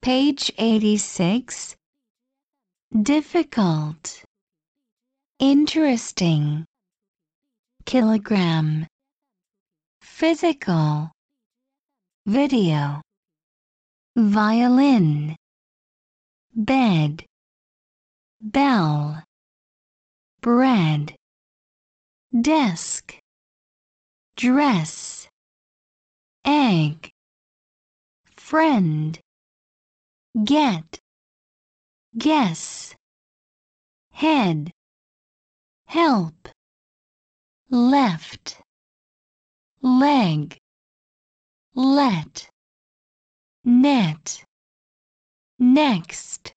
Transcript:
Page 86. Difficult. Interesting. Kilogram. Physical. Video. Violin. Bed. Bell. Bread. Desk. Dress. Egg. Friend get, guess, head, help, left, leg, let, net, next.